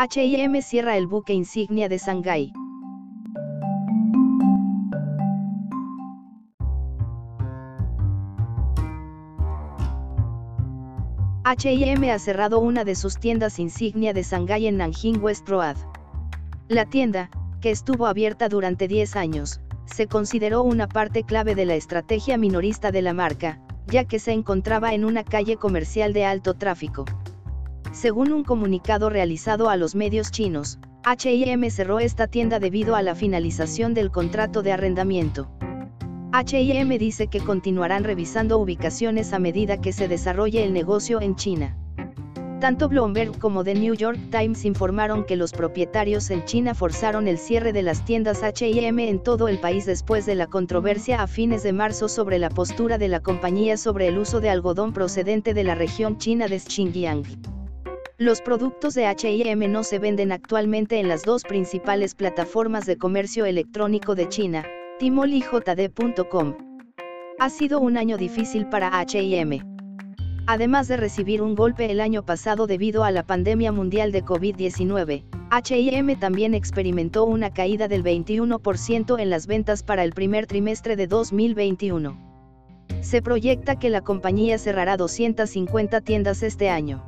H&M cierra el buque insignia de Shanghái. H&M ha cerrado una de sus tiendas insignia de Shanghái en Nanjing West Road. La tienda, que estuvo abierta durante 10 años, se consideró una parte clave de la estrategia minorista de la marca, ya que se encontraba en una calle comercial de alto tráfico. Según un comunicado realizado a los medios chinos, H&M cerró esta tienda debido a la finalización del contrato de arrendamiento. H&M dice que continuarán revisando ubicaciones a medida que se desarrolle el negocio en China. Tanto Bloomberg como The New York Times informaron que los propietarios en China forzaron el cierre de las tiendas H&M en todo el país después de la controversia a fines de marzo sobre la postura de la compañía sobre el uso de algodón procedente de la región china de Xinjiang. Los productos de H&M no se venden actualmente en las dos principales plataformas de comercio electrónico de China, Tmall y JD.com. Ha sido un año difícil para H&M Además de recibir un golpe el año pasado debido a la pandemia mundial de COVID-19, HM también experimentó una caída del 21% en las ventas para el primer trimestre de 2021. Se proyecta que la compañía cerrará 250 tiendas este año.